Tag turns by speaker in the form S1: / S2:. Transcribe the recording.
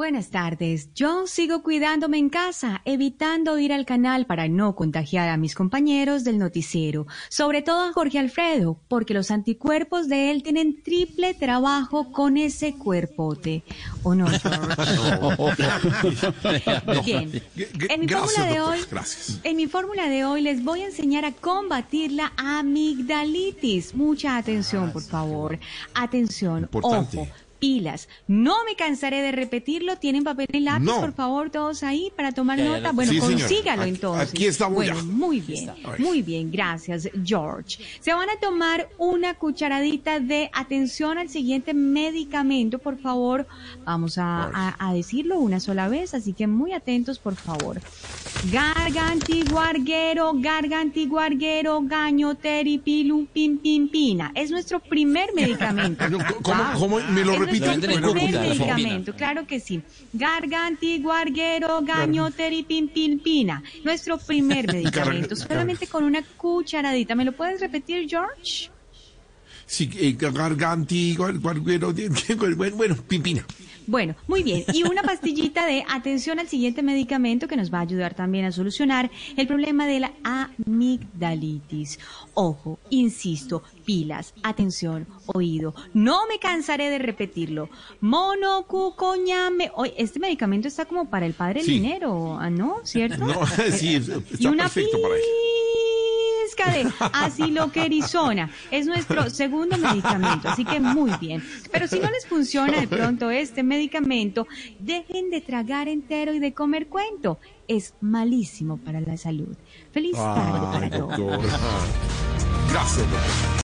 S1: Buenas tardes. Yo sigo cuidándome en casa, evitando ir al canal para no contagiar a mis compañeros del noticiero, sobre todo a Jorge Alfredo, porque los anticuerpos de él tienen triple trabajo con ese cuerpote. ¿O no, George? Bien. En mi fórmula de hoy, en mi fórmula de hoy les voy a enseñar a combatir la amigdalitis. Mucha atención, por favor. Atención, ojo pilas. No me cansaré de repetirlo. ¿Tienen papel y lápiz, por favor, todos ahí para tomar nota? Bueno, consígalo entonces.
S2: Aquí estamos
S1: bueno, Muy bien, muy bien. Gracias, George. Se van a tomar una cucharadita de atención al siguiente medicamento, por favor. Vamos a, a decirlo una sola vez, así que muy atentos, por favor. Gargantiguarguero, gargantiguarguero, gaño, teripilum, pim, pim, pina. Es nuestro primer medicamento.
S2: ¿Cómo, cómo me lo repito?
S1: Nuestro primer medicamento, claro que sí. Gargantiguarguero, gaño, teripim, pim, pina. Nuestro primer medicamento, solamente con una cucharadita. ¿Me lo puedes repetir, George?
S2: Sí, eh, gargantiguarguero, bueno, pimpina.
S1: Bueno, muy bien. Y una pastillita de atención al siguiente medicamento que nos va a ayudar también a solucionar el problema de la amigdalitis. Ojo, insisto, pilas, atención, oído. No me cansaré de repetirlo. Monocucoñame. Este medicamento está como para el padre del dinero, ¿ah, ¿no? ¿Cierto?
S2: No, sí, está
S1: y una
S2: perfecto para él
S1: de asiloquerizona. Es nuestro segundo medicamento, así que muy bien. Pero si no les funciona de pronto este medicamento, dejen de tragar entero y de comer cuento. Es malísimo para la salud. Feliz tarde para todos.
S2: Gracias.